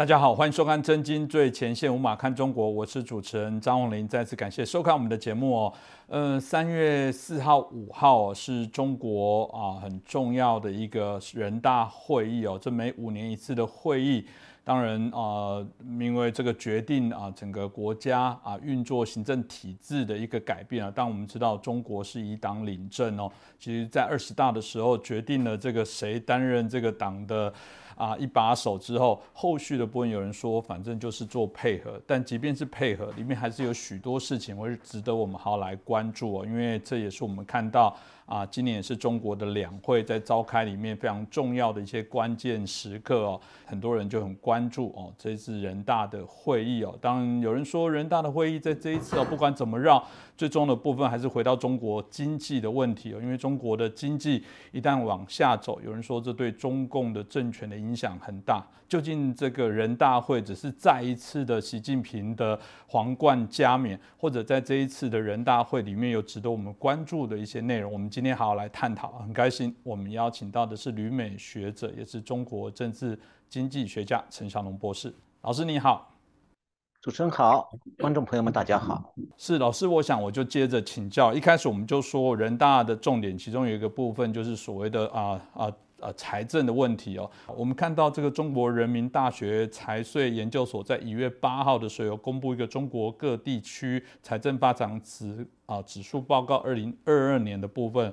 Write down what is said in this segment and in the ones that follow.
大家好，欢迎收看《真金最前线》，无马看中国，我是主持人张宏林。再次感谢收看我们的节目哦。呃，三月四号、五号是中国啊很重要的一个人大会议哦，这每五年一次的会议。当然啊，因为这个决定啊，整个国家啊运作行政体制的一个改变啊。但我们知道中国是以党领政哦，其实在二十大的时候决定了这个谁担任这个党的。啊，一把手之后，后续的部分有人说，反正就是做配合。但即便是配合，里面还是有许多事情会值得我们好来关注哦。因为这也是我们看到啊，今年也是中国的两会在召开里面非常重要的一些关键时刻哦。很多人就很关注哦，这次人大的会议哦。当然有人说，人大的会议在这一次哦，不管怎么绕，最终的部分还是回到中国经济的问题哦。因为中国的经济一旦往下走，有人说这对中共的政权的影响很大。究竟这个人大会只是再一次的习近平的皇冠加冕，或者在这一次的人大会里面有值得我们关注的一些内容？我们今天好好来探讨。很开心，我们邀请到的是旅美学者，也是中国政治经济学家陈小龙博士。老师你好，主持人好，观众朋友们大家好。是老师，我想我就接着请教。一开始我们就说人大的重点，其中有一个部分就是所谓的啊啊。啊，财政的问题哦，我们看到这个中国人民大学财税研究所在一月八号的时候公布一个中国各地区财政发展指啊指数报告二零二二年的部分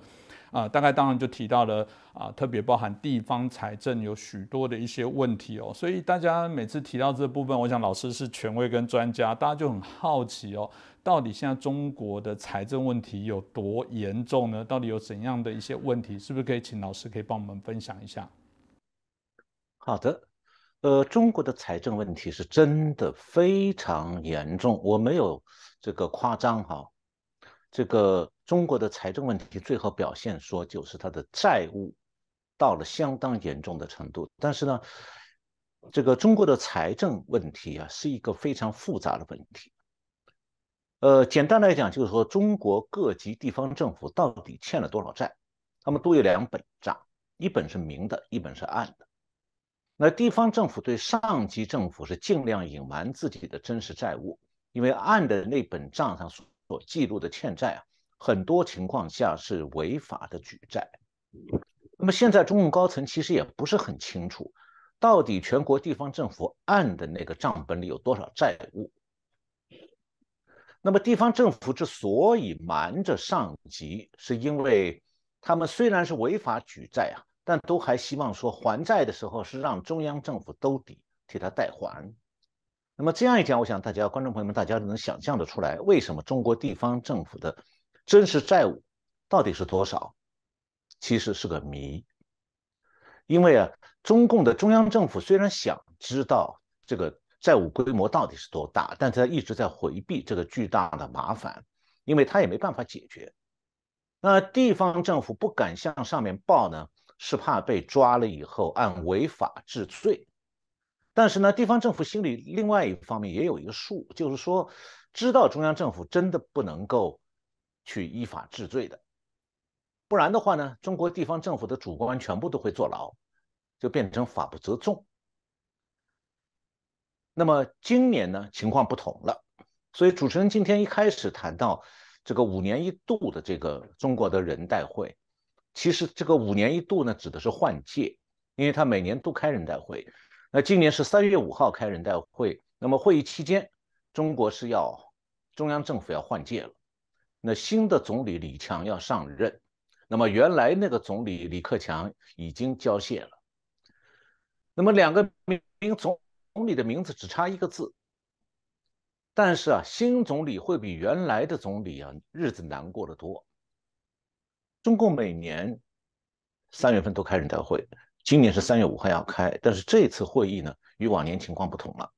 啊，大概当然就提到了啊，特别包含地方财政有许多的一些问题哦，所以大家每次提到这部分，我想老师是权威跟专家，大家就很好奇哦。到底现在中国的财政问题有多严重呢？到底有怎样的一些问题？是不是可以请老师可以帮我们分享一下？好的，呃，中国的财政问题是真的非常严重，我没有这个夸张哈。这个中国的财政问题最后表现说就是它的债务到了相当严重的程度。但是呢，这个中国的财政问题啊是一个非常复杂的问题。呃，简单来讲，就是说中国各级地方政府到底欠了多少债？他们都有两本账，一本是明的，一本是暗的。那地方政府对上级政府是尽量隐瞒自己的真实债务，因为暗的那本账上所记录的欠债啊，很多情况下是违法的举债。那么现在中共高层其实也不是很清楚，到底全国地方政府按的那个账本里有多少债务。那么地方政府之所以瞒着上级，是因为他们虽然是违法举债啊，但都还希望说还债的时候是让中央政府兜底替他代还。那么这样一讲，我想大家观众朋友们大家能想象得出来，为什么中国地方政府的真实债务到底是多少？其实是个谜。因为啊，中共的中央政府虽然想知道这个。债务规模到底是多大？但他一直在回避这个巨大的麻烦，因为他也没办法解决。那地方政府不敢向上面报呢，是怕被抓了以后按违法治罪。但是呢，地方政府心里另外一方面也有一个数，就是说，知道中央政府真的不能够去依法治罪的，不然的话呢，中国地方政府的主官全部都会坐牢，就变成法不责众。那么今年呢，情况不同了。所以主持人今天一开始谈到这个五年一度的这个中国的人代会，其实这个五年一度呢，指的是换届，因为他每年都开人代会。那今年是三月五号开人代会，那么会议期间，中国是要中央政府要换届了。那新的总理李强要上任，那么原来那个总理李克强已经交卸了。那么两个名总。总理的名字只差一个字，但是啊，新总理会比原来的总理啊日子难过得多。中共每年三月份都开人代会，今年是三月五号要开，但是这次会议呢与往年情况不同了，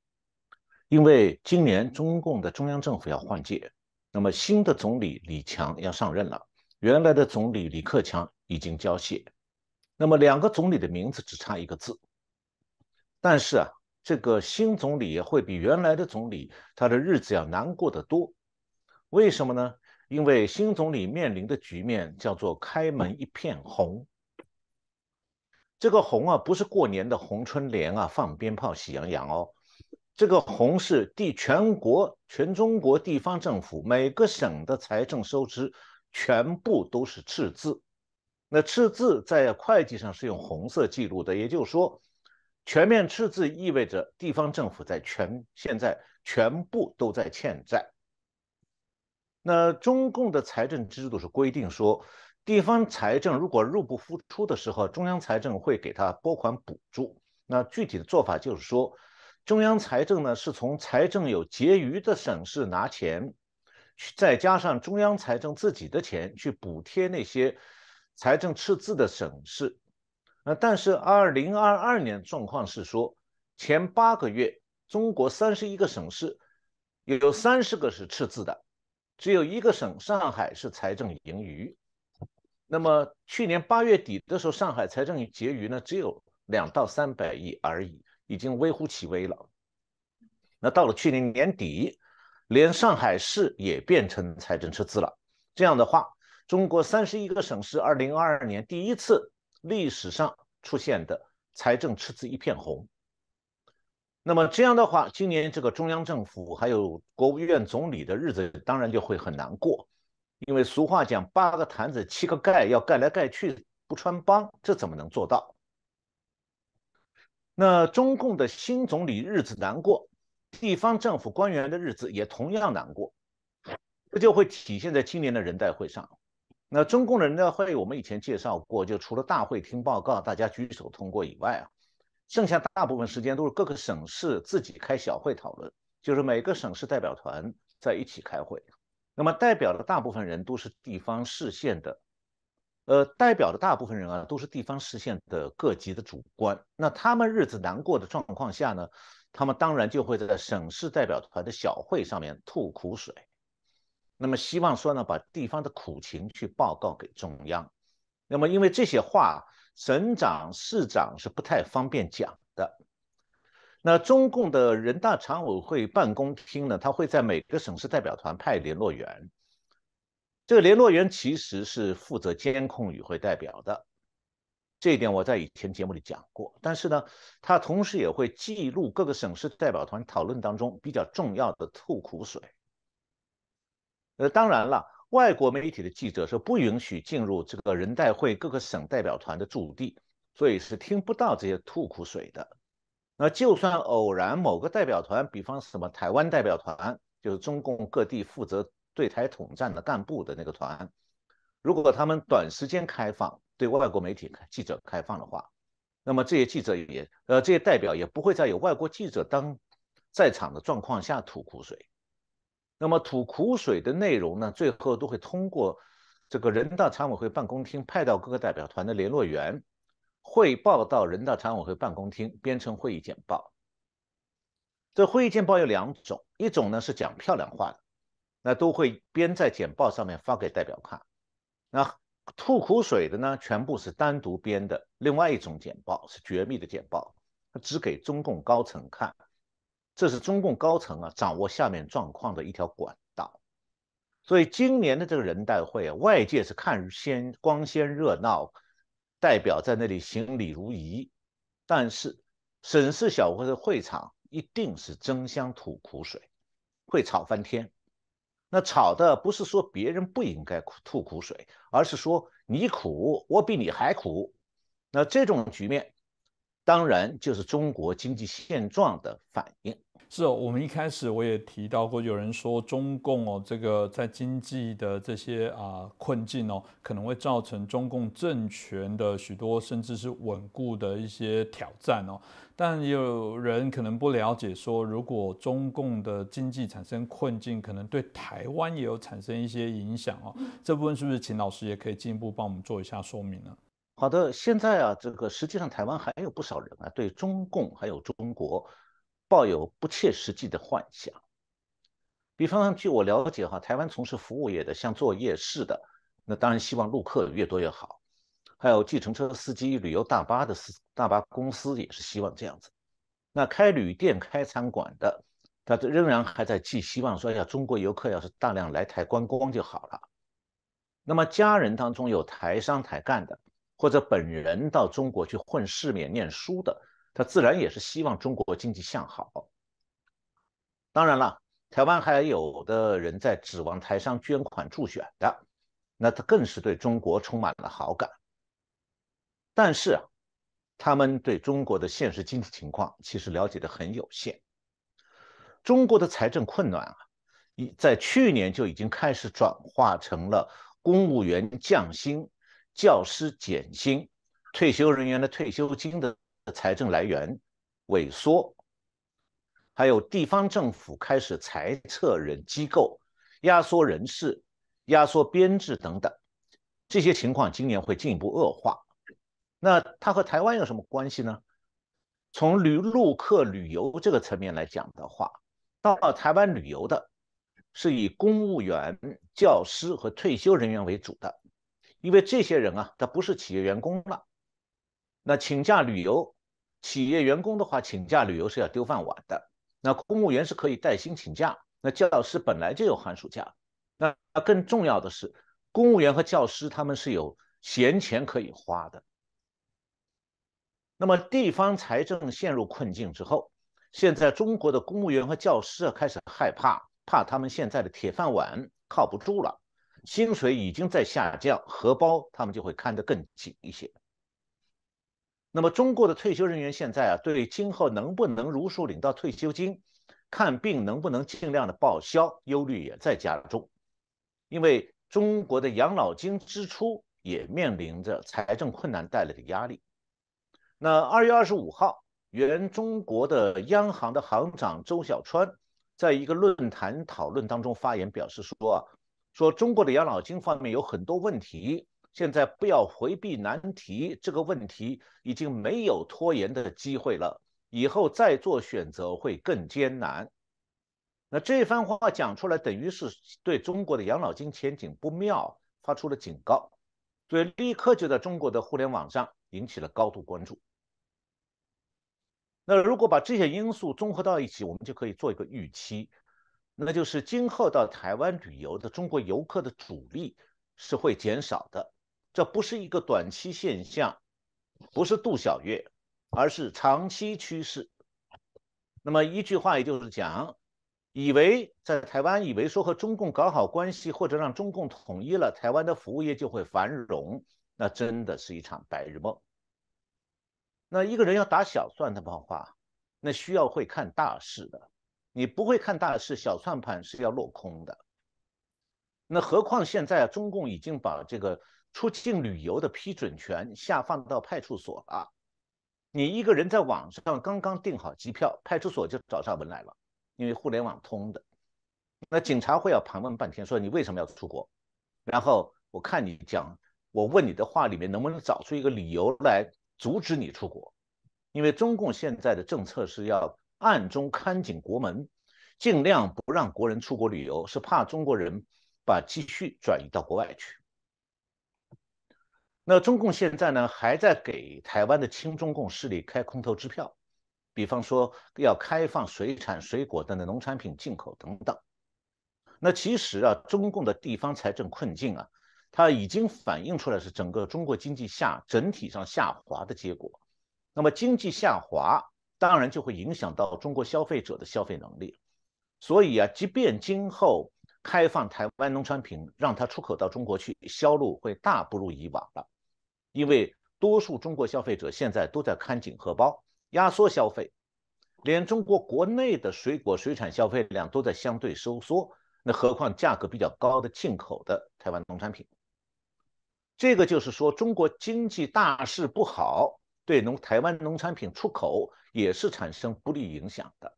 因为今年中共的中央政府要换届，那么新的总理李强要上任了，原来的总理李克强已经交卸，那么两个总理的名字只差一个字，但是啊。这个新总理会比原来的总理他的日子要难过得多，为什么呢？因为新总理面临的局面叫做开门一片红。这个红啊，不是过年的红春联啊，放鞭炮喜洋洋哦，这个红是地全国全中国地方政府每个省的财政收支全部都是赤字。那赤字在会计上是用红色记录的，也就是说，全面赤字意味着地方政府在全现在全部都在欠债。那中共的财政制度是规定说，地方财政如果入不敷出的时候，中央财政会给他拨款补助。那具体的做法就是说，中央财政呢是从财政有结余的省市拿钱，去再加上中央财政自己的钱去补贴那些。财政赤字的省市，那，但是二零二二年状况是说，前八个月中国三十一个省市有三十个是赤字的，只有一个省上海是财政盈余。那么去年八月底的时候，上海财政结余呢只有两到三百亿而已，已经微乎其微了。那到了去年年底，连上海市也变成财政赤字了。这样的话。中国三十一个省市，二零二二年第一次历史上出现的财政赤字一片红。那么这样的话，今年这个中央政府还有国务院总理的日子当然就会很难过，因为俗话讲八个坛子七个盖，要盖来盖去不穿帮，这怎么能做到？那中共的新总理日子难过，地方政府官员的日子也同样难过，这就会体现在今年的人代会上。那中共的人代会，我们以前介绍过，就除了大会听报告，大家举手通过以外啊，剩下大部分时间都是各个省市自己开小会讨论，就是每个省市代表团在一起开会。那么代表的大部分人都是地方市县的，呃，代表的大部分人啊都是地方市县的各级的主官。那他们日子难过的状况下呢，他们当然就会在省市代表团的小会上面吐苦水。那么希望说呢，把地方的苦情去报告给中央。那么因为这些话，省长、市长是不太方便讲的。那中共的人大常委会办公厅呢，他会在每个省市代表团派联络员。这个联络员其实是负责监控与会代表的，这一点我在以前节目里讲过。但是呢，他同时也会记录各个省市代表团讨论当中比较重要的吐苦水。呃，当然了，外国媒体的记者是不允许进入这个人代会各个省代表团的驻地，所以是听不到这些吐苦水的。那就算偶然某个代表团，比方什么台湾代表团，就是中共各地负责对台统战的干部的那个团，如果他们短时间开放对外国媒体记者开放的话，那么这些记者也呃这些代表也不会在有外国记者当在场的状况下吐苦水。那么吐苦水的内容呢，最后都会通过这个人大常委会办公厅派到各个代表团的联络员汇报到人大常委会办公厅，编成会议简报。这会议简报有两种，一种呢是讲漂亮话的，那都会编在简报上面发给代表看。那吐苦水的呢，全部是单独编的。另外一种简报是绝密的简报，只给中共高层看。这是中共高层啊掌握下面状况的一条管道，所以今年的这个人代会啊，外界是看鲜光鲜热闹，代表在那里行礼如仪，但是省市小会的会场一定是争相吐苦水，会吵翻天。那吵的不是说别人不应该吐苦水，而是说你苦，我比你还苦。那这种局面，当然就是中国经济现状的反应。是哦，我们一开始我也提到过，有人说中共哦，这个在经济的这些啊困境哦，可能会造成中共政权的许多甚至是稳固的一些挑战哦。但有人可能不了解，说如果中共的经济产生困境，可能对台湾也有产生一些影响哦。这部分是不是请老师也可以进一步帮我们做一下说明呢？好的，现在啊，这个实际上台湾还有不少人啊，对中共还有中国。抱有不切实际的幻想，比方说据我了解哈，台湾从事服务业的，像做夜市的，那当然希望陆客越多越好；还有计程车司机、旅游大巴的司大巴公司也是希望这样子。那开旅店、开餐馆的，他仍然还在寄希望说，呀中国游客要是大量来台观光就好了。那么家人当中有台商台干的，或者本人到中国去混世面念书的。他自然也是希望中国经济向好，当然了，台湾还有的人在指望台商捐款助选的，那他更是对中国充满了好感。但是啊，他们对中国的现实经济情况其实了解的很有限。中国的财政困难啊，已在去年就已经开始转化成了公务员降薪、教师减薪、退休人员的退休金的财政来源萎缩，还有地方政府开始裁撤人机构、压缩人事、压缩编制等等，这些情况今年会进一步恶化。那它和台湾有什么关系呢？从旅陆客旅游这个层面来讲的话，到台湾旅游的是以公务员、教师和退休人员为主的，因为这些人啊，他不是企业员工了。那请假旅游，企业员工的话，请假旅游是要丢饭碗的。那公务员是可以带薪请假，那教师本来就有寒暑假。那更重要的是，公务员和教师他们是有闲钱可以花的。那么地方财政陷入困境之后，现在中国的公务员和教师啊开始害怕，怕他们现在的铁饭碗靠不住了，薪水已经在下降，荷包他们就会看得更紧一些。那么中国的退休人员现在啊，对今后能不能如数领到退休金，看病能不能尽量的报销，忧虑也在加重，因为中国的养老金支出也面临着财政困难带来的压力。那二月二十五号，原中国的央行的行长周小川在一个论坛讨论当中发言，表示说：“说中国的养老金方面有很多问题，现在不要回避难题，这个问题已经没有拖延的机会了，以后再做选择会更艰难。”那这番话讲出来，等于是对中国的养老金前景不妙发出了警告，所以立刻就在中国的互联网上引起了高度关注。那如果把这些因素综合到一起，我们就可以做一个预期，那就是今后到台湾旅游的中国游客的主力是会减少的。这不是一个短期现象，不是度小月，而是长期趋势。那么一句话，也就是讲，以为在台湾，以为说和中共搞好关系，或者让中共统一了，台湾的服务业就会繁荣，那真的是一场白日梦。那一个人要打小算盘的话，那需要会看大势的。你不会看大势，小算盘是要落空的。那何况现在中共已经把这个出境旅游的批准权下放到派出所了。你一个人在网上刚刚订好机票，派出所就找上门来了，因为互联网通的。那警察会要盘问半天，说你为什么要出国？然后我看你讲，我问你的话里面能不能找出一个理由来？阻止你出国，因为中共现在的政策是要暗中看紧国门，尽量不让国人出国旅游，是怕中国人把积蓄转移到国外去。那中共现在呢，还在给台湾的亲中共势力开空头支票，比方说要开放水产、水果等的农产品进口等等。那其实啊，中共的地方财政困境啊。它已经反映出来是整个中国经济下整体上下滑的结果。那么经济下滑，当然就会影响到中国消费者的消费能力。所以啊，即便今后开放台湾农产品，让它出口到中国去，销路会大不如以往了。因为多数中国消费者现在都在看紧荷包，压缩消费，连中国国内的水果水产消费量都在相对收缩，那何况价格比较高的进口的台湾农产品？这个就是说，中国经济大势不好，对农台湾农产品出口也是产生不利影响的。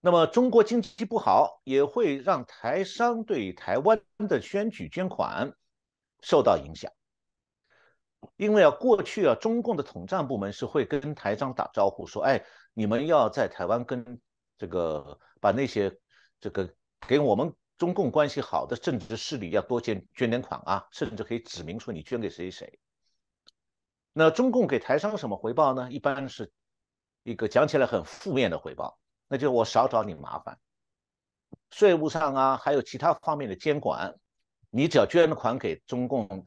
那么，中国经济不好，也会让台商对台湾的选举捐款受到影响。因为啊，过去啊，中共的统战部门是会跟台商打招呼，说：“哎，你们要在台湾跟这个把那些这个给我们。”中共关系好的政治势力要多捐捐点款啊，甚至可以指明说你捐给谁谁。那中共给台商什么回报呢？一般是一个讲起来很负面的回报，那就我少找你麻烦，税务上啊，还有其他方面的监管，你只要捐了款给中共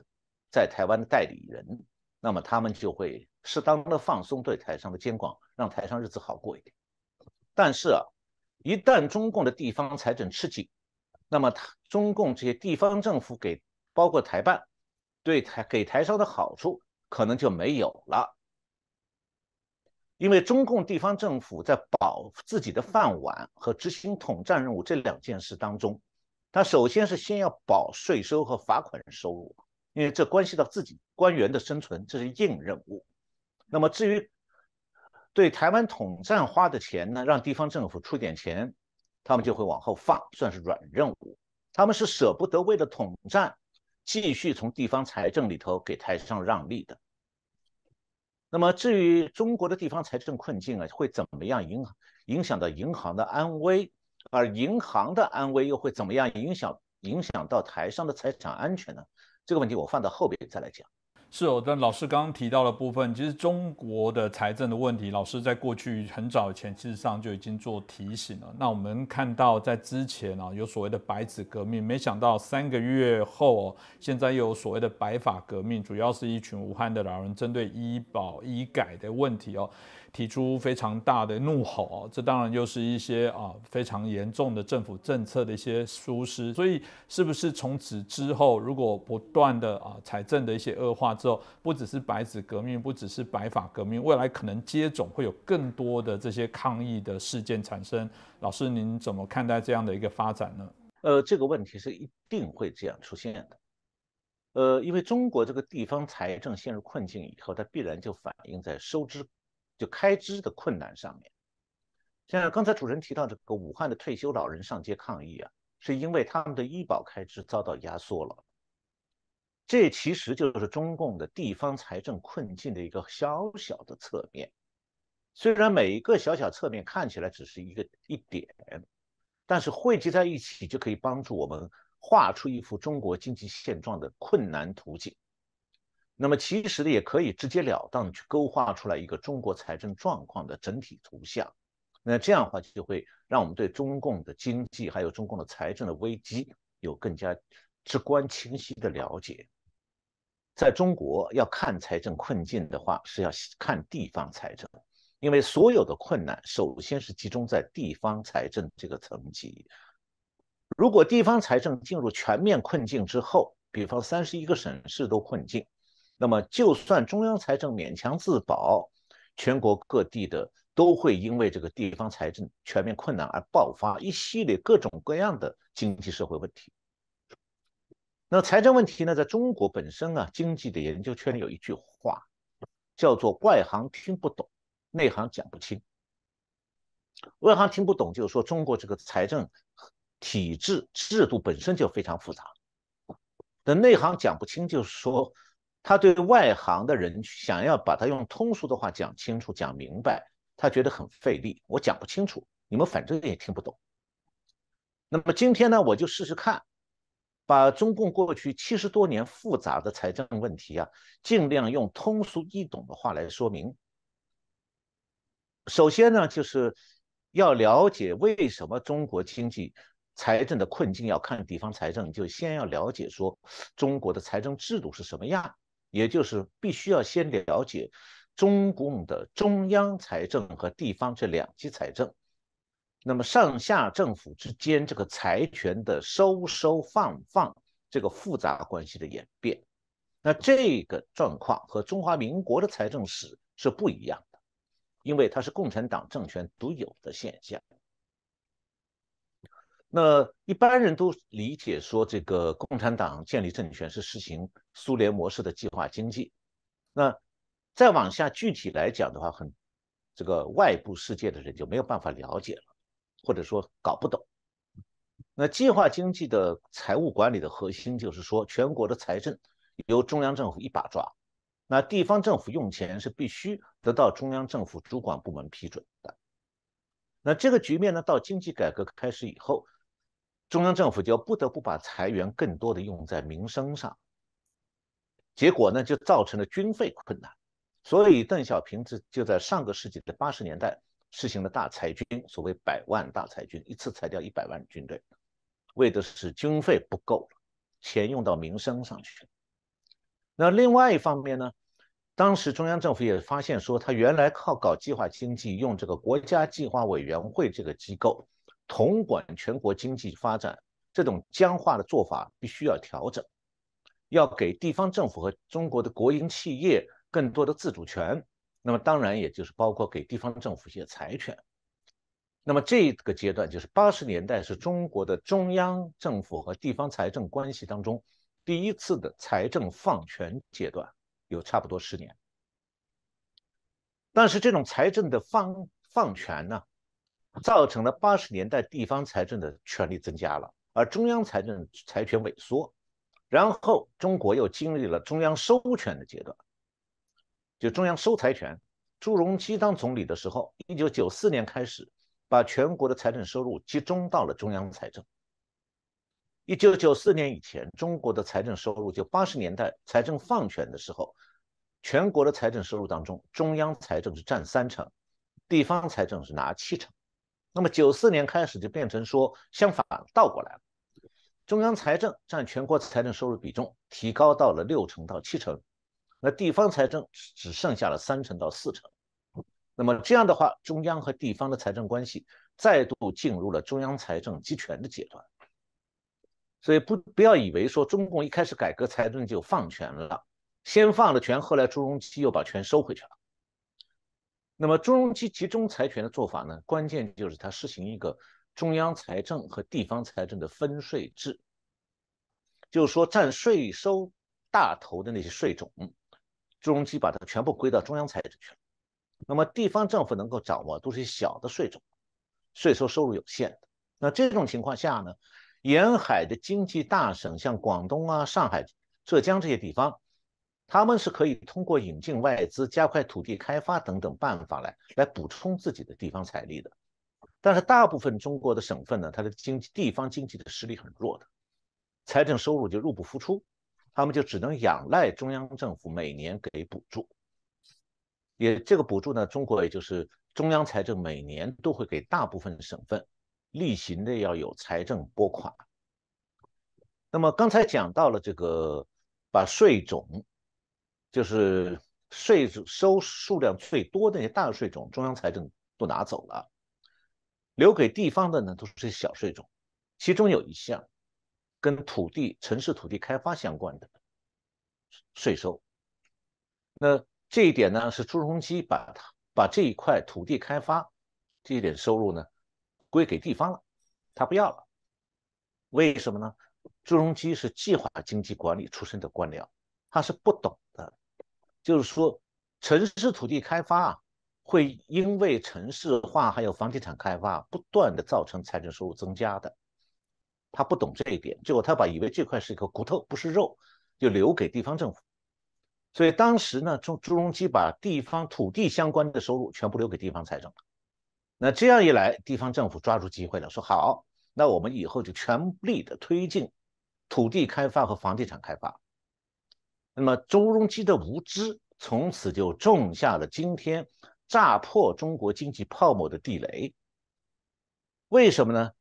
在台湾的代理人，那么他们就会适当的放松对台商的监管，让台商日子好过一点。但是啊，一旦中共的地方财政吃紧，那么他中共这些地方政府给包括台办对台给台商的好处可能就没有了。因为中共地方政府在保自己的饭碗和执行统战任务这两件事当中，他首先是先要保税收和罚款收入，因为这关系到自己官员的生存，这是硬任务。那么至于对台湾统战花的钱呢，让地方政府出点钱，他们就会往后放，算是软任务。他们是舍不得为了统战继续从地方财政里头给台上让利的。那么至于中国的地方财政困境啊，会怎么样影影响到银行的安危？而银行的安危又会怎么样影响影响到台商的财产安全呢？这个问题我放到后边再来讲。是哦，但老师刚刚提到的部分，其实中国的财政的问题，老师在过去很早前事实上就已经做提醒了。那我们看到在之前啊，有所谓的白纸革命，没想到三个月后，现在又有所谓的白发革命，主要是一群武汉的老人针对医保医改的问题哦。提出非常大的怒吼，这当然又是一些啊非常严重的政府政策的一些疏失。所以，是不是从此之后，如果不断的啊财政的一些恶化之后，不只是白纸革命，不只是白发革命，未来可能接踵会有更多的这些抗议的事件产生？老师，您怎么看待这样的一个发展呢？呃，这个问题是一定会这样出现的。呃，因为中国这个地方财政陷入困境以后，它必然就反映在收支。就开支的困难上面，像刚才主持人提到这个武汉的退休老人上街抗议啊，是因为他们的医保开支遭到压缩了。这其实就是中共的地方财政困境的一个小小的侧面。虽然每一个小小侧面看起来只是一个一点，但是汇集在一起就可以帮助我们画出一幅中国经济现状的困难图景。那么其实呢，也可以直截了当去勾画出来一个中国财政状况的整体图像。那这样的话，就会让我们对中共的经济还有中共的财政的危机有更加直观清晰的了解。在中国要看财政困境的话，是要看地方财政，因为所有的困难首先是集中在地方财政这个层级。如果地方财政进入全面困境之后，比方三十一个省市都困境。那么，就算中央财政勉强自保，全国各地的都会因为这个地方财政全面困难而爆发一系列各种各样的经济社会问题。那财政问题呢，在中国本身啊，经济的研究圈里有一句话，叫做“外行听不懂，内行讲不清”。外行听不懂，就是说中国这个财政体制制度本身就非常复杂。那内行讲不清，就是说。他对外行的人想要把他用通俗的话讲清楚、讲明白，他觉得很费力。我讲不清楚，你们反正也听不懂。那么今天呢，我就试试看，把中共过去七十多年复杂的财政问题啊，尽量用通俗易懂的话来说明。首先呢，就是要了解为什么中国经济财政的困境要看地方财政，就先要了解说中国的财政制度是什么样。也就是必须要先了解中共的中央财政和地方这两级财政，那么上下政府之间这个财权的收收放放这个复杂关系的演变，那这个状况和中华民国的财政史是不一样的，因为它是共产党政权独有的现象。那一般人都理解说，这个共产党建立政权是实行苏联模式的计划经济。那再往下具体来讲的话，很这个外部世界的人就没有办法了解了，或者说搞不懂。那计划经济的财务管理的核心就是说，全国的财政由中央政府一把抓，那地方政府用钱是必须得到中央政府主管部门批准的。那这个局面呢，到经济改革开始以后。中央政府就不得不把财源更多的用在民生上，结果呢就造成了军费困难，所以邓小平就就在上个世纪的八十年代实行了大裁军，所谓百万大裁军，一次裁掉一百万军队，为的是军费不够了，钱用到民生上去。那另外一方面呢，当时中央政府也发现说，他原来靠搞计划经济，用这个国家计划委员会这个机构。统管全国经济发展这种僵化的做法必须要调整，要给地方政府和中国的国营企业更多的自主权。那么当然也就是包括给地方政府一些财权。那么这个阶段就是八十年代，是中国的中央政府和地方财政关系当中第一次的财政放权阶段，有差不多十年。但是这种财政的放放权呢，造成了八十年代地方财政的权力增加了，而中央财政财权萎缩。然后中国又经历了中央收权的阶段，就中央收财权。朱镕基当总理的时候，一九九四年开始。把全国的财政收入集中到了中央财政。一九九四年以前，中国的财政收入就八十年代财政放权的时候，全国的财政收入当中，中央财政是占三成，地方财政是拿七成。那么九四年开始就变成说相反倒过来了，中央财政占全国财政收入比重提高到了六成到七成，那地方财政只剩下了三成到四成。那么这样的话，中央和地方的财政关系再度进入了中央财政集权的阶段。所以不不要以为说中共一开始改革财政就放权了，先放了权，后来朱镕基又把权收回去了。那么朱镕基集中财权的做法呢，关键就是他实行一个中央财政和地方财政的分税制，就是说占税收大头的那些税种，朱镕基把它全部归到中央财政去了。那么地方政府能够掌握都是小的税种，税收收入有限的。那这种情况下呢，沿海的经济大省，像广东啊、上海、浙江这些地方，他们是可以通过引进外资、加快土地开发等等办法来来补充自己的地方财力的。但是大部分中国的省份呢，它的经济地方经济的实力很弱的，财政收入就入不敷出，他们就只能仰赖中央政府每年给补助。也这个补助呢，中国也就是中央财政每年都会给大部分省份例行的要有财政拨款。那么刚才讲到了这个，把税种，就是税收数量最多的那些大税种，中央财政都拿走了，留给地方的呢都是些小税种，其中有一项跟土地、城市土地开发相关的税收，那。这一点呢，是朱镕基把它把这一块土地开发这一点收入呢归给地方了，他不要了。为什么呢？朱镕基是计划经济管理出身的官僚，他是不懂的。就是说，城市土地开发啊，会因为城市化还有房地产开发不断的造成财政收入增加的。他不懂这一点，结果他把以为这块是一个骨头，不是肉，就留给地方政府。所以当时呢，朱朱镕基把地方土地相关的收入全部留给地方财政那这样一来，地方政府抓住机会了，说好，那我们以后就全力的推进土地开发和房地产开发。那么朱镕基的无知，从此就种下了今天炸破中国经济泡沫的地雷。为什么呢？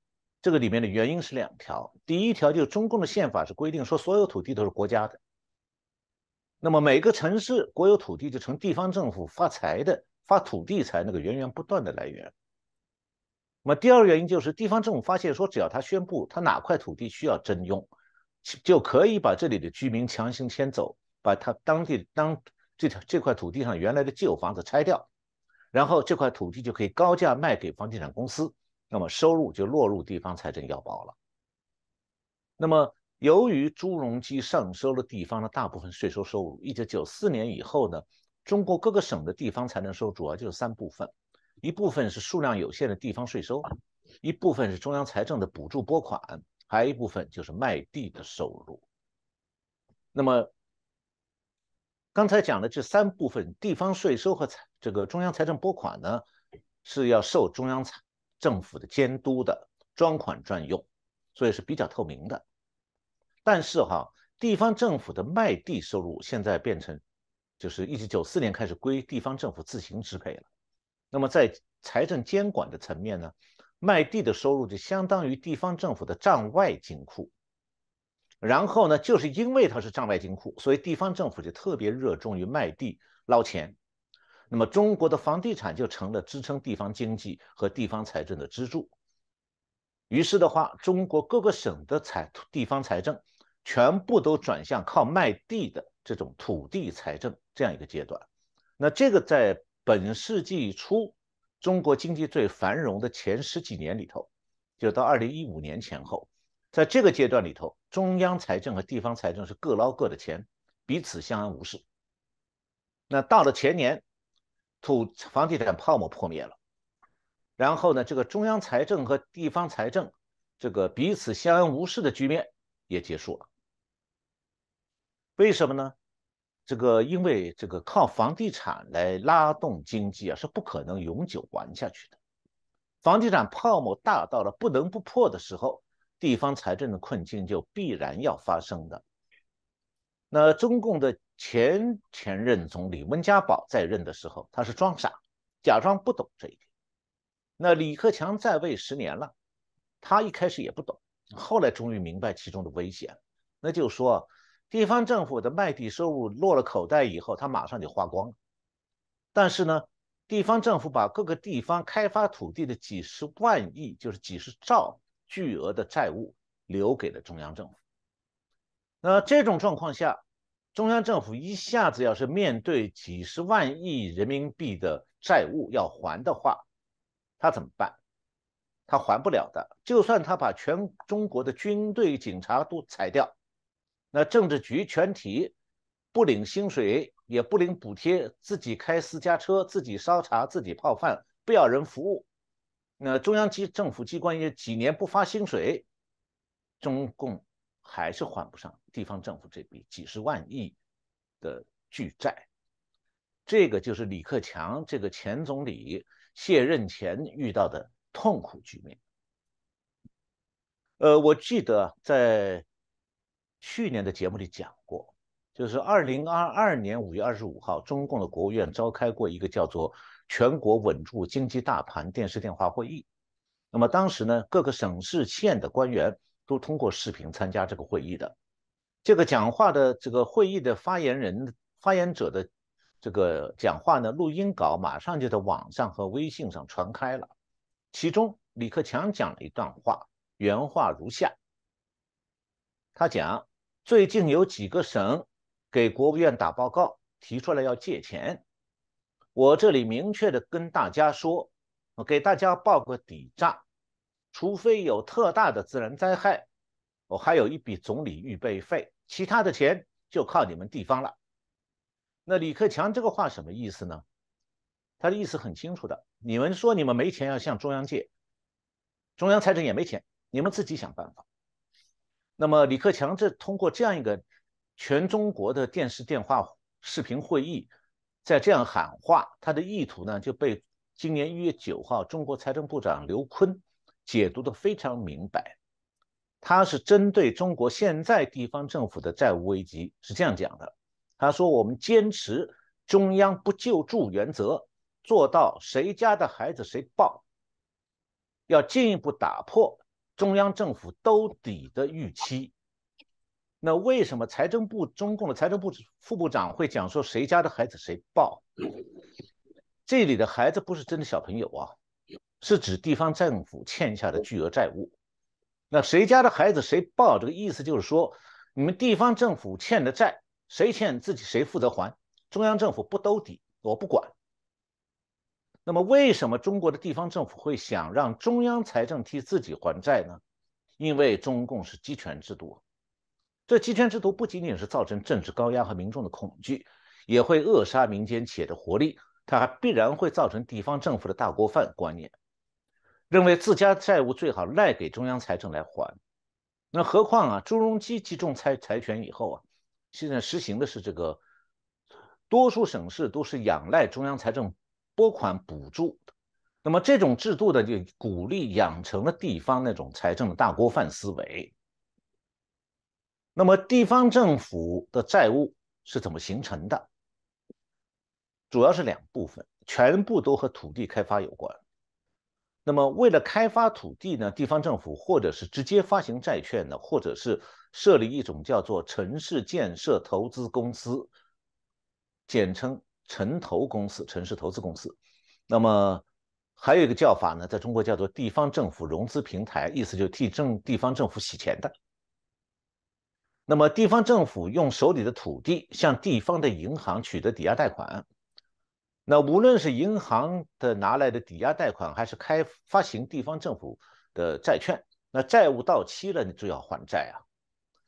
这个里面的原因是两条。第一条就是中共的宪法是规定说，所有土地都是国家的。那么每个城市国有土地就成地方政府发财的发土地财那个源源不断的来源。那么第二个原因就是地方政府发现说，只要他宣布他哪块土地需要征用，就可以把这里的居民强行迁走，把他当地当这条这块土地上原来的旧房子拆掉，然后这块土地就可以高价卖给房地产公司，那么收入就落入地方财政腰包了。那么。由于朱镕基上收了地方的大部分税收收入，一九九四年以后呢，中国各个省的地方财政收入主要就是三部分：一部分是数量有限的地方税收，一部分是中央财政的补助拨款，还有一部分就是卖地的收入。那么刚才讲的这三部分地方税收和财这个中央财政拨款呢，是要受中央财政府的监督的，专款专用，所以是比较透明的。但是哈，地方政府的卖地收入现在变成，就是一九九四年开始归地方政府自行支配了。那么在财政监管的层面呢，卖地的收入就相当于地方政府的账外金库。然后呢，就是因为它是账外金库，所以地方政府就特别热衷于卖地捞钱。那么中国的房地产就成了支撑地方经济和地方财政的支柱。于是的话，中国各个省的财地方财政全部都转向靠卖地的这种土地财政这样一个阶段。那这个在本世纪初中国经济最繁荣的前十几年里头，就到二零一五年前后，在这个阶段里头，中央财政和地方财政是各捞各的钱，彼此相安无事。那到了前年，土房地产泡沫破灭了。然后呢，这个中央财政和地方财政这个彼此相安无事的局面也结束了。为什么呢？这个因为这个靠房地产来拉动经济啊，是不可能永久玩下去的。房地产泡沫大到了不能不破的时候，地方财政的困境就必然要发生的。那中共的前前任总理温家宝在任的时候，他是装傻，假装不懂这一点。那李克强在位十年了，他一开始也不懂，后来终于明白其中的危险。那就说，地方政府的卖地收入落了口袋以后，他马上就花光了。但是呢，地方政府把各个地方开发土地的几十万亿，就是几十兆巨额的债务留给了中央政府。那这种状况下，中央政府一下子要是面对几十万亿人民币的债务要还的话，他怎么办？他还不了的。就算他把全中国的军队、警察都裁掉，那政治局全体不领薪水，也不领补贴，自己开私家车，自己烧茶，自己泡饭，不要人服务。那中央机政府机关也几年不发薪水，中共还是还不上地方政府这笔几十万亿的巨债。这个就是李克强这个前总理。卸任前遇到的痛苦局面。呃，我记得在去年的节目里讲过，就是二零二二年五月二十五号，中共的国务院召开过一个叫做“全国稳住经济大盘”电视电话会议。那么当时呢，各个省市县的官员都通过视频参加这个会议的。这个讲话的这个会议的发言人、发言者的。这个讲话呢，录音稿马上就在网上和微信上传开了。其中，李克强讲了一段话，原话如下：他讲，最近有几个省给国务院打报告，提出来要借钱。我这里明确的跟大家说，我给大家报个底账，除非有特大的自然灾害，我还有一笔总理预备费，其他的钱就靠你们地方了。那李克强这个话什么意思呢？他的意思很清楚的，你们说你们没钱要向中央借，中央财政也没钱，你们自己想办法。那么李克强这通过这样一个全中国的电视电话视频会议，在这样喊话，他的意图呢就被今年一月九号中国财政部长刘昆解读的非常明白，他是针对中国现在地方政府的债务危机是这样讲的。他说：“我们坚持中央不救助原则，做到谁家的孩子谁抱。要进一步打破中央政府兜底的预期。那为什么财政部中共的财政部副部长会讲说谁家的孩子谁抱？这里的孩子不是真的小朋友啊，是指地方政府欠下的巨额债务。那谁家的孩子谁抱？这个意思就是说，你们地方政府欠的债。”谁欠自己谁负责还，中央政府不兜底，我不管。那么，为什么中国的地方政府会想让中央财政替自己还债呢？因为中共是集权制度，这集权制度不仅仅是造成政治高压和民众的恐惧，也会扼杀民间企业的活力，它还必然会造成地方政府的大锅饭观念，认为自家债务最好赖给中央财政来还。那何况啊，朱镕基集中财财权以后啊。现在实行的是这个，多数省市都是仰赖中央财政拨款补助。那么这种制度呢，就鼓励养成了地方那种财政的大锅饭思维。那么地方政府的债务是怎么形成的？主要是两部分，全部都和土地开发有关。那么为了开发土地呢，地方政府或者是直接发行债券呢，或者是设立一种叫做城市建设投资公司，简称城投公司、城市投资公司。那么还有一个叫法呢，在中国叫做地方政府融资平台，意思就是替政地方政府洗钱的。那么地方政府用手里的土地向地方的银行取得抵押贷款，那无论是银行的拿来的抵押贷款，还是开发行地方政府的债券，那债务到期了，你就要还债啊。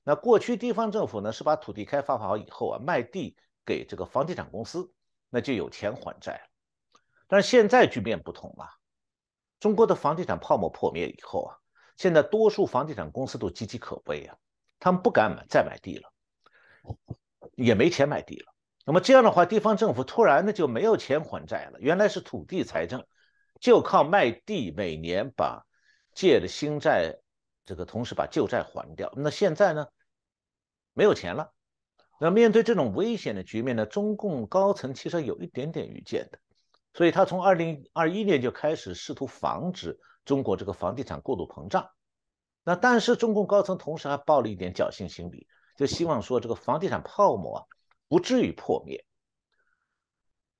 那过去地方政府呢是把土地开发好以后啊，卖地给这个房地产公司，那就有钱还债。但是现在局面不同了，中国的房地产泡沫破灭以后啊，现在多数房地产公司都岌岌可危啊。他们不敢买再买地了，也没钱买地了。那么这样的话，地方政府突然的就没有钱还债了。原来是土地财政，就靠卖地每年把借的新债，这个同时把旧债还掉。那现在呢，没有钱了。那面对这种危险的局面呢，中共高层其实有一点点预见的，所以他从二零二一年就开始试图防止中国这个房地产过度膨胀。那但是中共高层同时还抱了一点侥幸心理，就希望说这个房地产泡沫啊不至于破灭。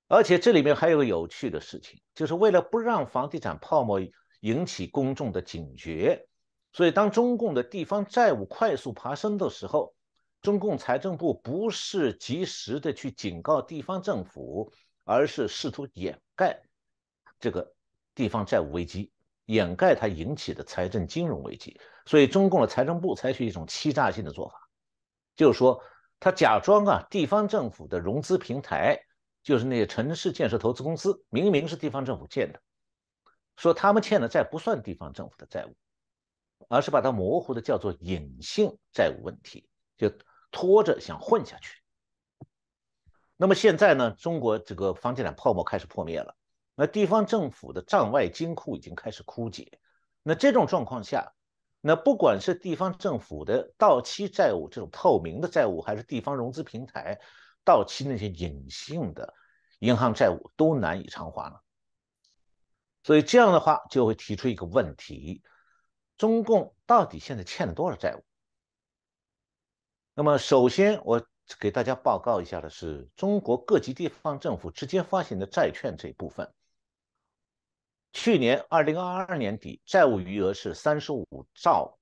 而且这里面还有个有趣的事情，就是为了不让房地产泡沫引起公众的警觉，所以当中共的地方债务快速爬升的时候，中共财政部不是及时的去警告地方政府，而是试图掩盖这个地方债务危机。掩盖它引起的财政金融危机，所以中共的财政部采取一种欺诈性的做法，就是说他假装啊地方政府的融资平台，就是那些城市建设投资公司，明明是地方政府建的，说他们欠的债不算地方政府的债务，而是把它模糊的叫做隐性债务问题，就拖着想混下去。那么现在呢，中国这个房地产泡沫开始破灭了。那地方政府的账外金库已经开始枯竭，那这种状况下，那不管是地方政府的到期债务这种透明的债务，还是地方融资平台到期那些隐性的银行债务，都难以偿还了。所以这样的话就会提出一个问题：中共到底现在欠了多少债务？那么首先我给大家报告一下的是，中国各级地方政府直接发行的债券这一部分。去年二零二二年底，债务余额是三十五兆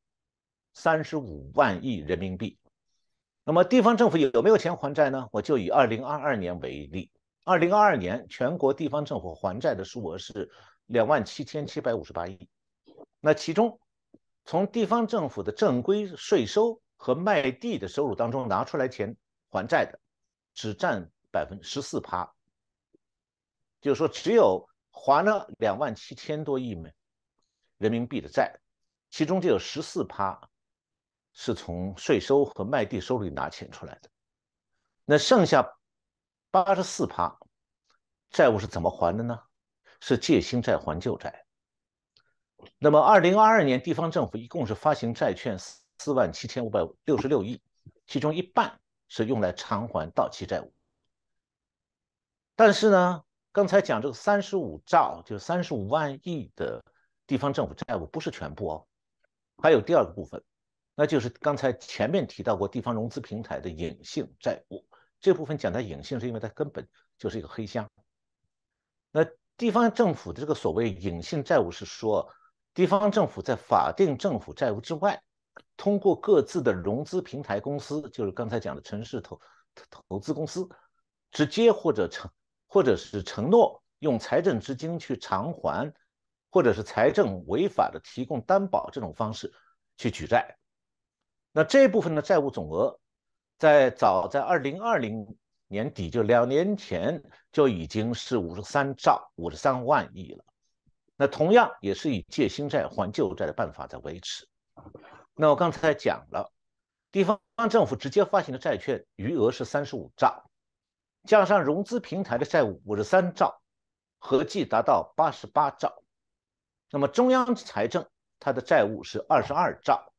三十五万亿人民币。那么地方政府有没有钱还债呢？我就以二零二二年为例，二零二二年全国地方政府还债的数额是两万七千七百五十八亿。那其中，从地方政府的正规税收和卖地的收入当中拿出来钱还债的，只占百分之十四趴，就是说只有。还了两万七千多亿美人民币的债，其中就有十四趴是从税收和卖地收入里拿钱出来的，那剩下八十四趴债务是怎么还的呢？是借新债还旧债。那么二零二二年地方政府一共是发行债券四万七千五百六十六亿，其中一半是用来偿还到期债务，但是呢？刚才讲这个三十五兆，就三十五万亿的地方政府债务不是全部哦，还有第二个部分，那就是刚才前面提到过地方融资平台的隐性债务。这部分讲它隐性，是因为它根本就是一个黑箱。那地方政府的这个所谓隐性债务，是说地方政府在法定政府债务之外，通过各自的融资平台公司，就是刚才讲的城市投投资公司，直接或者成。或者是承诺用财政资金去偿还，或者是财政违法的提供担保这种方式去举债，那这部分的债务总额，在早在二零二零年底，就两年前就已经是五十三兆五十三万亿了。那同样也是以借新债还旧债的办法在维持。那我刚才讲了，地方政府直接发行的债券余额是三十五兆。加上融资平台的债务五十三兆，合计达到八十八兆。那么中央财政它的债务是二十二兆，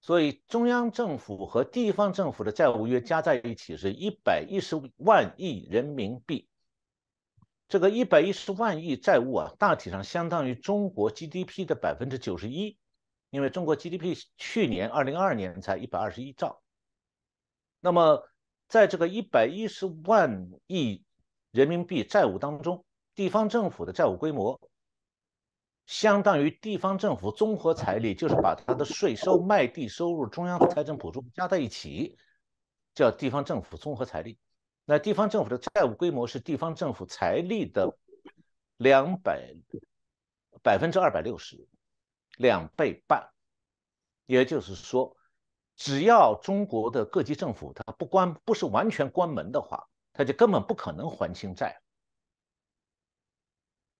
所以中央政府和地方政府的债务约加在一起是一百一十万亿人民币。这个一百一十万亿债务啊，大体上相当于中国 GDP 的百分之九十一，因为中国 GDP 去年二零二二年才一百二十一兆。那么在这个一百一十万亿人民币债务当中，地方政府的债务规模相当于地方政府综合财力，就是把它的税收、卖地收入、中央财政补助加在一起，叫地方政府综合财力。那地方政府的债务规模是地方政府财力的两百百分之二百六十，两倍半。也就是说，只要中国的各级政府它不关不是完全关门的话，它就根本不可能还清债。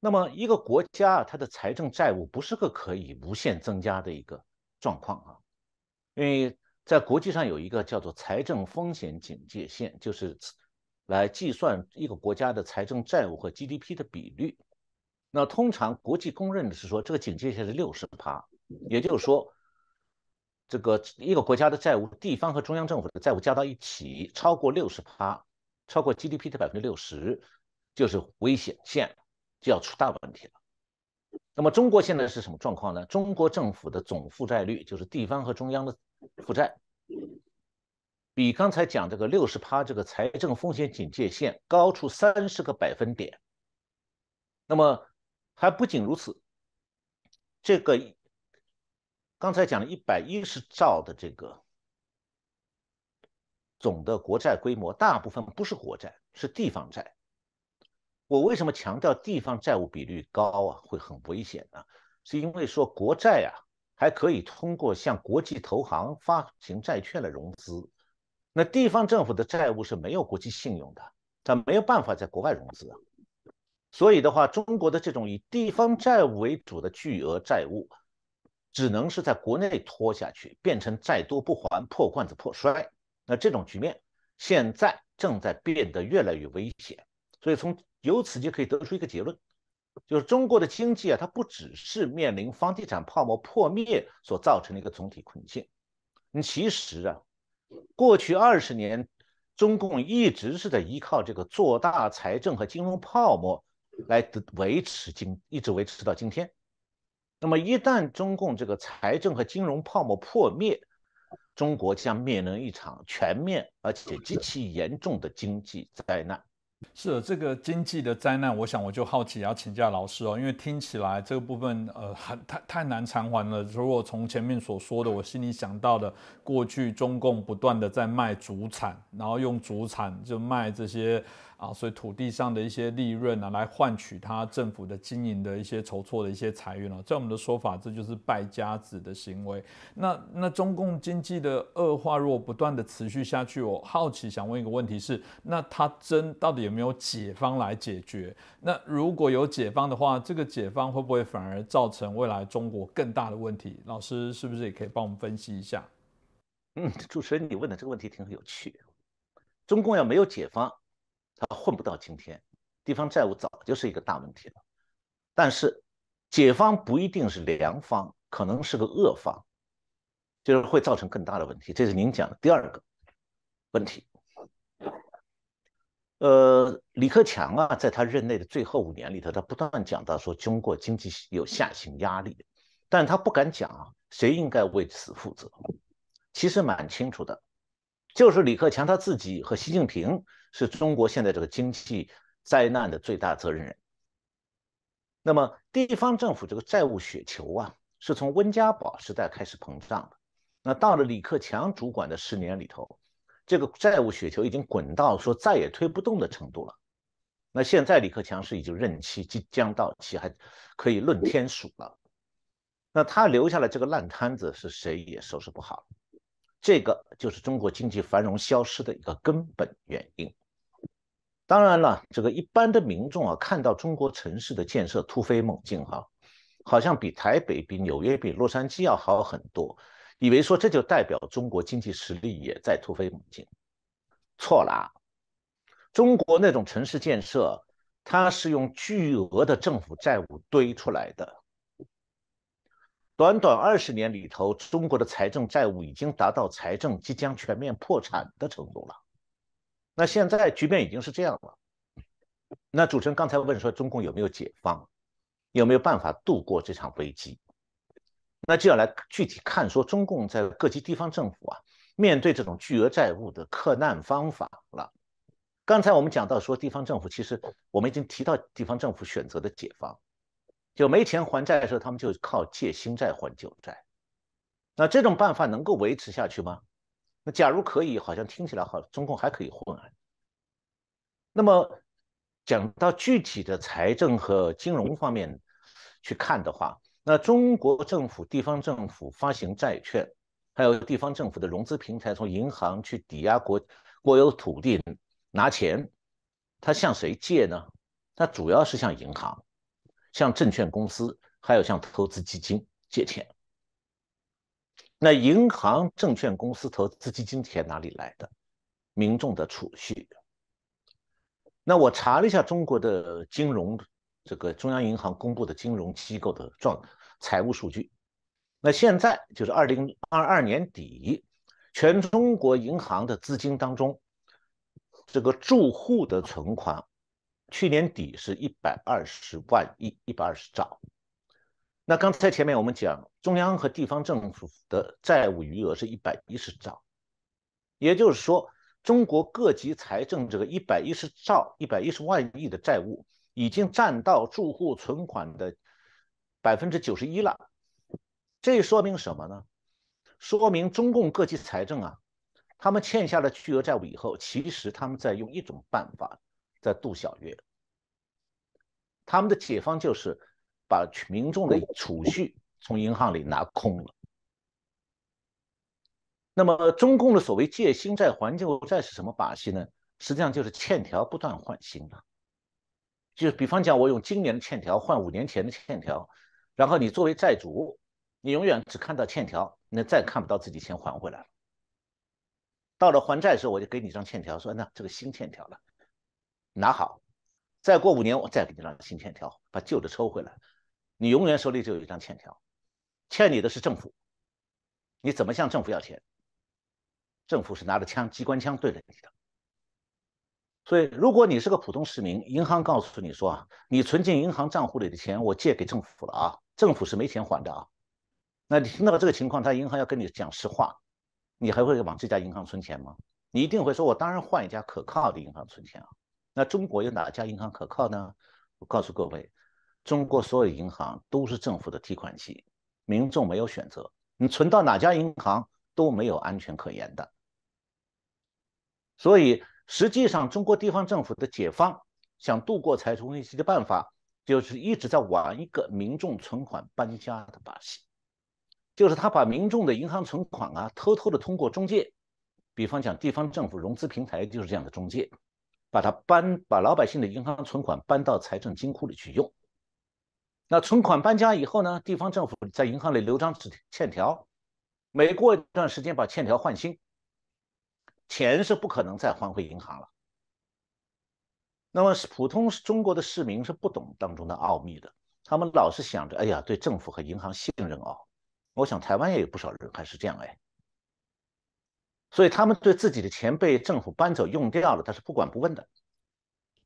那么，一个国家啊它的财政债务不是个可以无限增加的一个状况啊，因为在国际上有一个叫做财政风险警戒线，就是来计算一个国家的财政债务和 GDP 的比率。那通常国际公认的是说，这个警戒线是六十趴，也就是说，这个一个国家的债务，地方和中央政府的债务加到一起超过六十趴，超过 GDP 的百分之六十，就是危险线。就要出大问题了。那么中国现在是什么状况呢？中国政府的总负债率，就是地方和中央的负债，比刚才讲这个六十趴这个财政风险警戒线高出三十个百分点。那么还不仅如此，这个刚才讲了一百一十兆的这个总的国债规模，大部分不是国债，是地方债。我为什么强调地方债务比率高啊，会很危险呢？是因为说国债啊，还可以通过向国际投行发行债券来融资，那地方政府的债务是没有国际信用的，它没有办法在国外融资。所以的话，中国的这种以地方债务为主的巨额债务，只能是在国内拖下去，变成债多不还、破罐子破摔。那这种局面现在正在变得越来越危险。所以从由此就可以得出一个结论，就是中国的经济啊，它不只是面临房地产泡沫破灭所造成的一个总体困境。其实啊，过去二十年，中共一直是在依靠这个做大财政和金融泡沫来维持今，一直维持到今天。那么一旦中共这个财政和金融泡沫破灭，中国将面临一场全面而且极其严重的经济灾难。是的，这个经济的灾难，我想我就好奇要请教老师哦，因为听起来这个部分呃很太太难偿还了。如果从前面所说的，我心里想到的，过去中共不断的在卖主产，然后用主产就卖这些。啊，所以土地上的一些利润呢，来换取他政府的经营的一些筹措的一些财源哦，在我们的说法，这就是败家子的行为。那那中共经济的恶化如果不断的持续下去，我好奇想问一个问题是，那他真到底有没有解方来解决？那如果有解方的话，这个解方会不会反而造成未来中国更大的问题？老师是不是也可以帮我们分析一下？嗯，主持人你问的这个问题挺有趣，中共要没有解方。他混不到今天，地方债务早就是一个大问题了。但是，解方不一定是良方，可能是个恶方，就是会造成更大的问题。这是您讲的第二个问题。呃，李克强啊，在他任内的最后五年里头，他不断讲到说中国经济有下行压力，但他不敢讲啊，谁应该为此负责？其实蛮清楚的，就是李克强他自己和习近平。是中国现在这个经济灾难的最大责任人。那么，地方政府这个债务雪球啊，是从温家宝时代开始膨胀的。那到了李克强主管的十年里头，这个债务雪球已经滚到说再也推不动的程度了。那现在李克强是已经任期即将到期，还可以论天数了。那他留下来这个烂摊子，是谁也收拾不好。这个就是中国经济繁荣消失的一个根本原因。当然了，这个一般的民众啊，看到中国城市的建设突飞猛进，哈，好像比台北、比纽约、比洛杉矶要好很多，以为说这就代表中国经济实力也在突飞猛进，错了。中国那种城市建设，它是用巨额的政府债务堆出来的。短短二十年里头，中国的财政债务已经达到财政即将全面破产的程度了。那现在局面已经是这样了。那主持人刚才问说，中共有没有解放，有没有办法度过这场危机？那就要来具体看说，中共在各级地方政府啊，面对这种巨额债务的克难方法了。刚才我们讲到说，地方政府其实我们已经提到地方政府选择的解放，就没钱还债的时候，他们就靠借新债还旧债。那这种办法能够维持下去吗？那假如可以，好像听起来好，中共还可以混啊。那么讲到具体的财政和金融方面去看的话，那中国政府、地方政府发行债券，还有地方政府的融资平台，从银行去抵押国国有土地拿钱，他向谁借呢？他主要是向银行、向证券公司，还有向投资基金借钱。那银行、证券公司、投资基金钱哪里来的？民众的储蓄。那我查了一下中国的金融，这个中央银行公布的金融机构的状财务数据。那现在就是二零二二年底，全中国银行的资金当中，这个住户的存款，去年底是一百二十万亿，一百二十兆。那刚才前面我们讲，中央和地方政府的债务余额是一百一十兆，也就是说，中国各级财政这个一百一十兆、一百一十万亿的债务，已经占到住户存款的百分之九十一了。这说明什么呢？说明中共各级财政啊，他们欠下了巨额债务以后，其实他们在用一种办法在度小月，他们的解方就是。把民众的储蓄从银行里拿空了。那么，中共的所谓借新债还旧债是什么把戏呢？实际上就是欠条不断换新的。就比方讲，我用今年的欠条换五年前的欠条，然后你作为债主，你永远只看到欠条，那再看不到自己钱还回来了。到了还债的时候，我就给你一张欠条，说那这个新欠条了，拿好。再过五年，我再给你张新欠条，把旧的抽回来。你永远手里就有一张欠条，欠你的是政府，你怎么向政府要钱？政府是拿着枪，机关枪对着你的。所以，如果你是个普通市民，银行告诉你说啊，你存进银行账户里的钱我借给政府了啊，政府是没钱还的啊。那你听到这个情况，他银行要跟你讲实话，你还会往这家银行存钱吗？你一定会说，我当然换一家可靠的银行存钱啊。那中国有哪家银行可靠呢？我告诉各位。中国所有银行都是政府的提款机，民众没有选择，你存到哪家银行都没有安全可言的。所以，实际上中国地方政府的解放想度过财政危机的办法，就是一直在玩一个民众存款搬家的把戏，就是他把民众的银行存款啊，偷偷的通过中介，比方讲地方政府融资平台就是这样的中介，把它搬把老百姓的银行存款搬到财政金库里去用。那存款搬家以后呢？地方政府在银行里留张纸欠条，每过一段时间把欠条换新，钱是不可能再还回银行了。那么普通中国的市民是不懂当中的奥秘的，他们老是想着，哎呀，对政府和银行信任哦。我想台湾也有不少人还是这样哎，所以他们对自己的钱被政府搬走用掉了，他是不管不问的。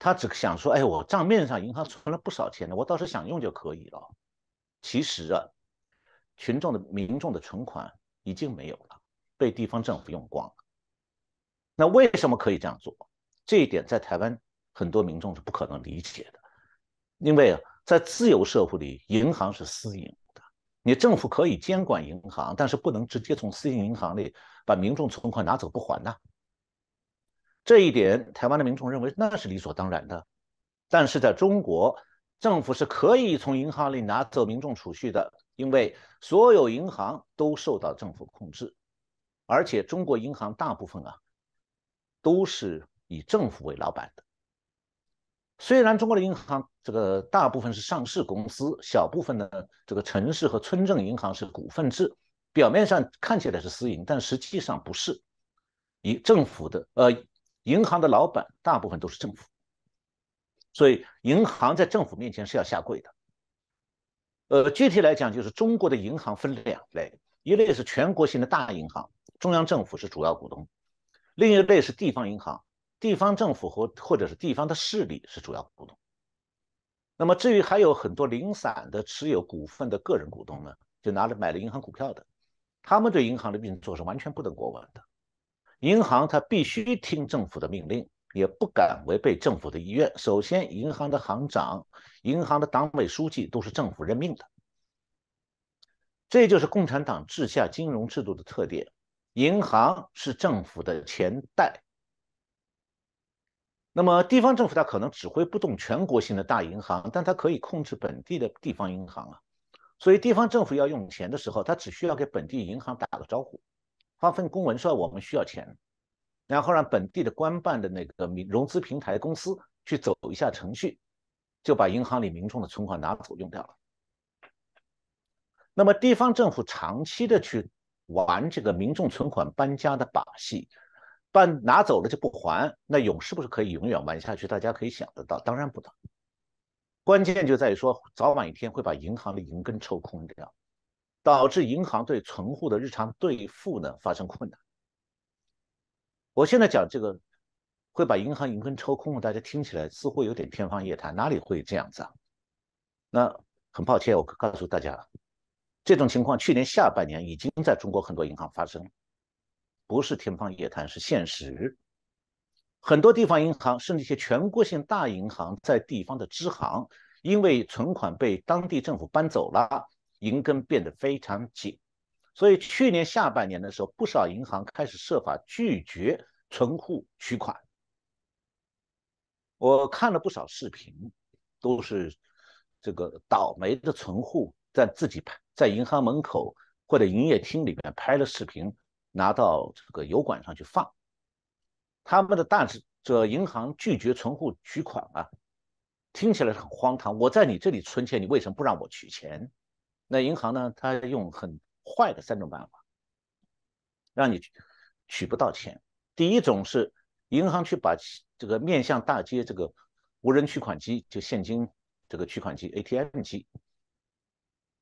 他只想说：“哎，我账面上银行存了不少钱呢，我倒是想用就可以了。”其实啊，群众的民众的存款已经没有了，被地方政府用光了。那为什么可以这样做？这一点在台湾很多民众是不可能理解的，因为，在自由社会里，银行是私营的，你政府可以监管银行，但是不能直接从私营银行里把民众存款拿走不还呐。这一点，台湾的民众认为那是理所当然的，但是在中国，政府是可以从银行里拿走民众储蓄的，因为所有银行都受到政府控制，而且中国银行大部分啊都是以政府为老板的。虽然中国的银行这个大部分是上市公司，小部分呢这个城市和村镇银行是股份制，表面上看起来是私营，但实际上不是，以政府的呃。银行的老板大部分都是政府，所以银行在政府面前是要下跪的。呃，具体来讲，就是中国的银行分两类，一类是全国性的大银行，中央政府是主要股东；另一类是地方银行，地方政府或或者是地方的势力是主要股东。那么至于还有很多零散的持有股份的个人股东呢，就拿了买了银行股票的，他们对银行的运作是完全不能过问的。银行它必须听政府的命令，也不敢违背政府的意愿。首先，银行的行长、银行的党委书记都是政府任命的，这就是共产党治下金融制度的特点。银行是政府的钱袋。那么，地方政府它可能指挥不动全国性的大银行，但它可以控制本地的地方银行啊。所以，地方政府要用钱的时候，它只需要给本地银行打个招呼，发份公文说我们需要钱，然后让本地的官办的那个民融资平台公司去走一下程序，就把银行里民众的存款拿走用掉了。那么，地方政府长期的去玩这个民众存款搬家的把戏，办拿走了就不还，那永是不是可以永远玩下去？大家可以想得到，当然不能。关键就在于说，早晚一天会把银行的银根抽空掉，导致银行对存户的日常兑付呢发生困难。我现在讲这个会把银行银根抽空，大家听起来似乎有点天方夜谭，哪里会这样子啊？那很抱歉，我告诉大家，这种情况去年下半年已经在中国很多银行发生，不是天方夜谭，是现实。很多地方银行，甚至一些全国性大银行在地方的支行，因为存款被当地政府搬走了，银根变得非常紧。所以去年下半年的时候，不少银行开始设法拒绝存户取款。我看了不少视频，都是这个倒霉的存户在自己拍，在银行门口或者营业厅里面拍了视频，拿到这个油管上去放。他们的大致这银行拒绝存户取款啊，听起来很荒唐。我在你这里存钱，你为什么不让我取钱？那银行呢？它用很坏的三种办法，让你取不到钱。第一种是银行去把这个面向大街这个无人取款机，就现金这个取款机 ATM 机，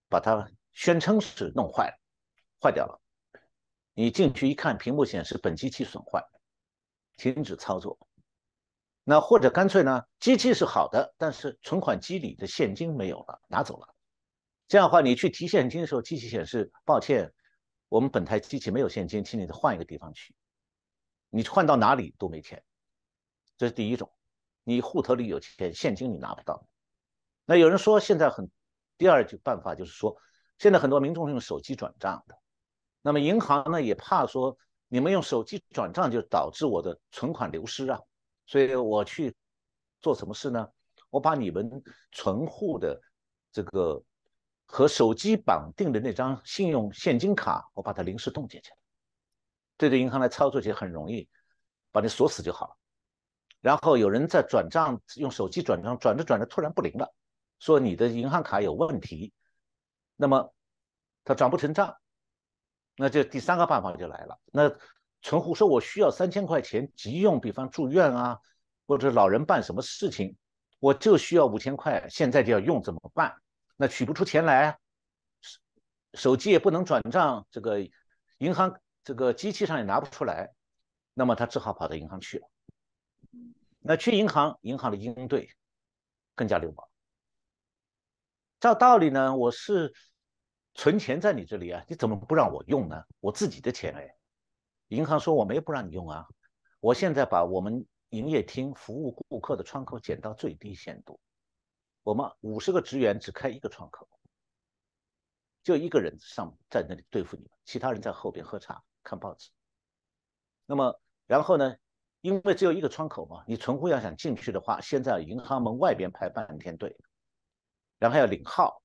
把它宣称是弄坏了，坏掉了。你进去一看，屏幕显示本机器损坏。停止操作，那或者干脆呢？机器是好的，但是存款机里的现金没有了，拿走了。这样的话，你去提现金的时候，机器显示抱歉，我们本台机器没有现金，请你换一个地方去。你换到哪里都没钱，这是第一种。你户头里有钱，现金你拿不到。那有人说现在很，第二句办法就是说，现在很多民众用手机转账的，那么银行呢也怕说。你们用手机转账就导致我的存款流失啊，所以我去做什么事呢？我把你们存户的这个和手机绑定的那张信用现金卡，我把它临时冻结起来。对着银行来操作起来很容易，把你锁死就好了。然后有人在转账，用手机转账，转着转着突然不灵了，说你的银行卡有问题，那么他转不成账。那这第三个办法就来了。那存户说：“我需要三千块钱急用，比方住院啊，或者老人办什么事情，我就需要五千块，现在就要用，怎么办？那取不出钱来啊，手机也不能转账，这个银行这个机器上也拿不出来，那么他只好跑到银行去了。那去银行，银行的应对更加流氓。照道理呢，我是。”存钱在你这里啊，你怎么不让我用呢？我自己的钱哎，银行说我没不让你用啊，我现在把我们营业厅服务顾客的窗口减到最低限度，我们五十个职员只开一个窗口，就一个人上在那里对付你们，其他人在后边喝茶看报纸。那么然后呢，因为只有一个窗口嘛，你存户要想进去的话，先在银行门外边排半天队，然后要领号，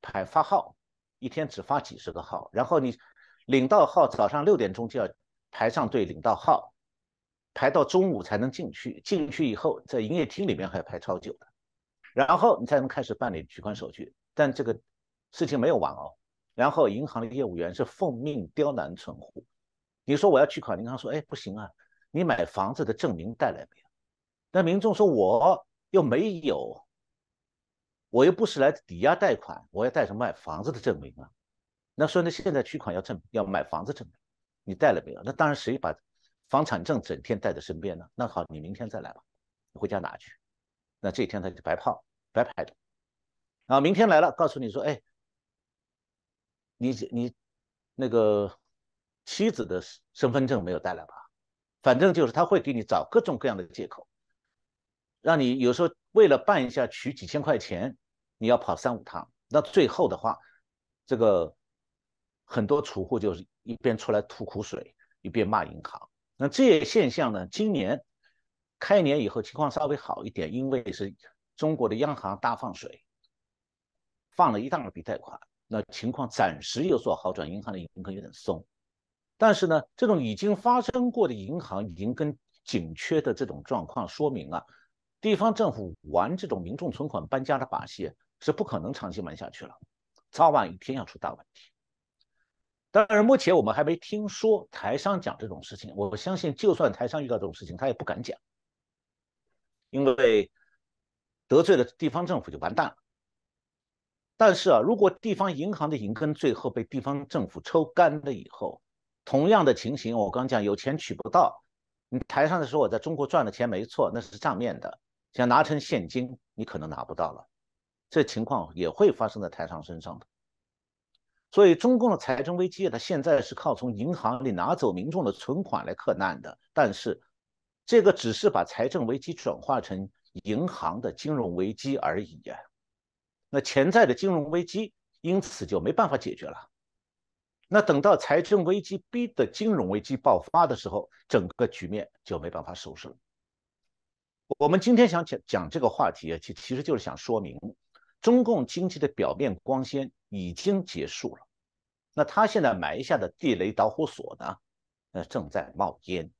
排发号。一天只发几十个号，然后你领到号，早上六点钟就要排上队领到号，排到中午才能进去。进去以后，在营业厅里面还要排超久的，然后你才能开始办理取款手续。但这个事情没有完哦。然后银行的业务员是奉命刁难存户。你说我要取款，银行说：“哎，不行啊，你买房子的证明带来没有？”那民众说：“我又没有。”我又不是来抵押贷款，我要带什么买房子的证明啊？那说那现在取款要证要买房子证明，你带了没有？那当然谁把房产证整天带在身边呢？那好，你明天再来吧，你回家拿去。那这一天他就白泡白排的。然后明天来了，告诉你说，哎，你你那个妻子的身份证没有带来吧？反正就是他会给你找各种各样的借口，让你有时候为了办一下取几千块钱，你要跑三五趟。那最后的话，这个很多储户就是一边出来吐苦水，一边骂银行。那这些现象呢，今年开年以后情况稍微好一点，因为是中国的央行大放水，放了一大笔贷款，那情况暂时有所好转，银行的银根有点松。但是呢，这种已经发生过的银行银根紧缺的这种状况，说明啊，地方政府玩这种民众存款搬家的把戏是不可能长期玩下去了，早晚一天要出大问题。当然，目前我们还没听说台商讲这种事情。我相信，就算台商遇到这种事情，他也不敢讲，因为得罪了地方政府就完蛋了。但是啊，如果地方银行的银根最后被地方政府抽干了以后，同样的情形，我刚讲有钱取不到，你台上的时候我在中国赚的钱没错，那是账面的，想拿成现金，你可能拿不到了。这情况也会发生在台商身上的。所以，中共的财政危机，它现在是靠从银行里拿走民众的存款来克难的。但是，这个只是把财政危机转化成银行的金融危机而已呀。那潜在的金融危机因此就没办法解决了。那等到财政危机逼的金融危机爆发的时候，整个局面就没办法收拾了。我们今天想讲讲这个话题啊，其其实就是想说明，中共经济的表面光鲜已经结束了。那他现在埋下的地雷导火索呢？呃，正在冒烟。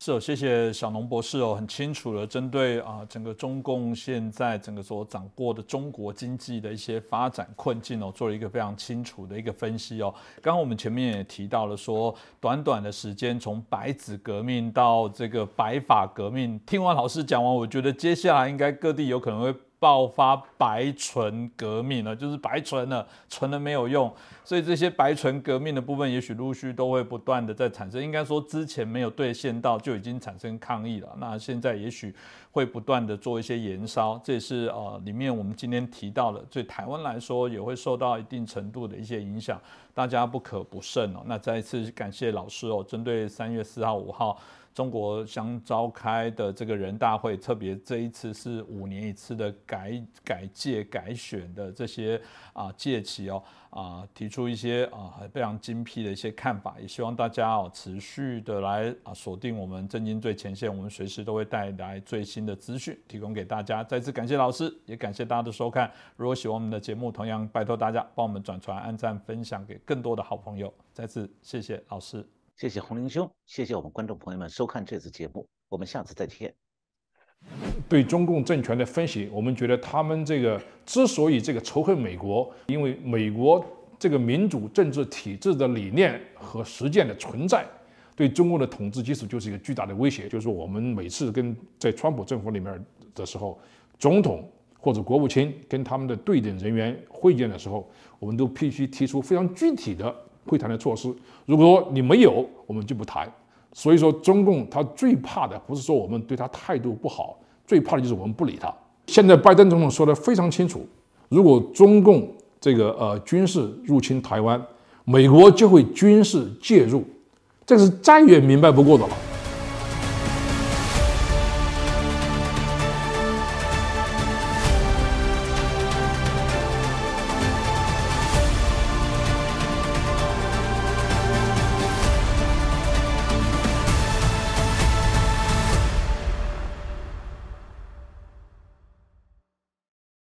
是哦，谢谢小农博士哦，很清楚的针对啊整个中共现在整个所掌握的中国经济的一些发展困境哦，做了一个非常清楚的一个分析哦。刚刚我们前面也提到了说，短短的时间从白纸革命到这个白发革命，听完老师讲完，我觉得接下来应该各地有可能会。爆发白纯革命了，就是白纯了，纯了没有用，所以这些白纯革命的部分，也许陆续都会不断的在产生。应该说之前没有兑现到，就已经产生抗议了。那现在也许会不断的做一些延烧，这也是呃里面我们今天提到的，对台湾来说也会受到一定程度的一些影响，大家不可不慎哦。那再一次感谢老师哦，针对三月四号、五号。中国将召开的这个人大会，特别这一次是五年一次的改改届改选的这些啊届期哦啊，提出一些啊非常精辟的一些看法，也希望大家哦持续的来啊锁定我们震惊最前线，我们随时都会带来最新的资讯提供给大家。再次感谢老师，也感谢大家的收看。如果喜欢我们的节目，同样拜托大家帮我们转传、按赞、分享给更多的好朋友。再次谢谢老师。谢谢洪林兄，谢谢我们观众朋友们收看这次节目，我们下次再见。对中共政权的分析，我们觉得他们这个之所以这个仇恨美国，因为美国这个民主政治体制的理念和实践的存在，对中共的统治基础就是一个巨大的威胁。就是我们每次跟在川普政府里面的时候，总统或者国务卿跟他们的对等人员会见的时候，我们都必须提出非常具体的。会谈的措施，如果说你没有，我们就不谈。所以说，中共他最怕的不是说我们对他态度不好，最怕的就是我们不理他。现在拜登总统说的非常清楚，如果中共这个呃军事入侵台湾，美国就会军事介入，这是再也明白不过的了。